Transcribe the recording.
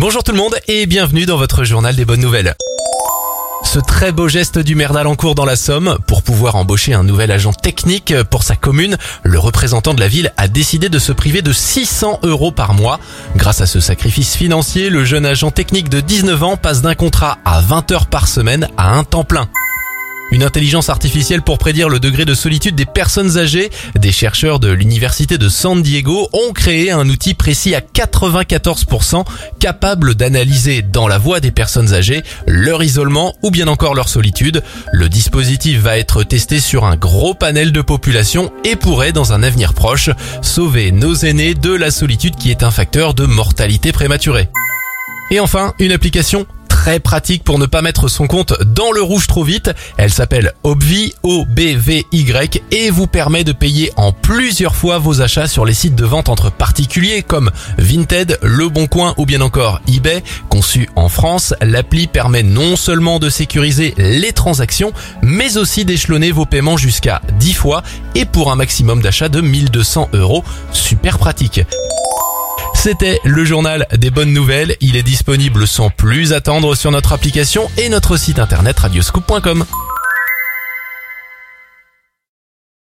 Bonjour tout le monde et bienvenue dans votre journal des bonnes nouvelles. Ce très beau geste du maire d'Alencourt dans la Somme, pour pouvoir embaucher un nouvel agent technique pour sa commune, le représentant de la ville a décidé de se priver de 600 euros par mois. Grâce à ce sacrifice financier, le jeune agent technique de 19 ans passe d'un contrat à 20 heures par semaine à un temps plein. Une intelligence artificielle pour prédire le degré de solitude des personnes âgées. Des chercheurs de l'université de San Diego ont créé un outil précis à 94% capable d'analyser dans la voix des personnes âgées leur isolement ou bien encore leur solitude. Le dispositif va être testé sur un gros panel de population et pourrait dans un avenir proche sauver nos aînés de la solitude qui est un facteur de mortalité prématurée. Et enfin, une application très pratique pour ne pas mettre son compte dans le rouge trop vite. Elle s'appelle Obvi, O-B-V-Y et vous permet de payer en plusieurs fois vos achats sur les sites de vente entre particuliers comme Vinted, Le Bon Coin ou bien encore eBay. Conçue en France, l'appli permet non seulement de sécuriser les transactions, mais aussi d'échelonner vos paiements jusqu'à 10 fois et pour un maximum d'achat de 1200 euros. Super pratique. C'était le journal des bonnes nouvelles. Il est disponible sans plus attendre sur notre application et notre site internet radioscoop.com.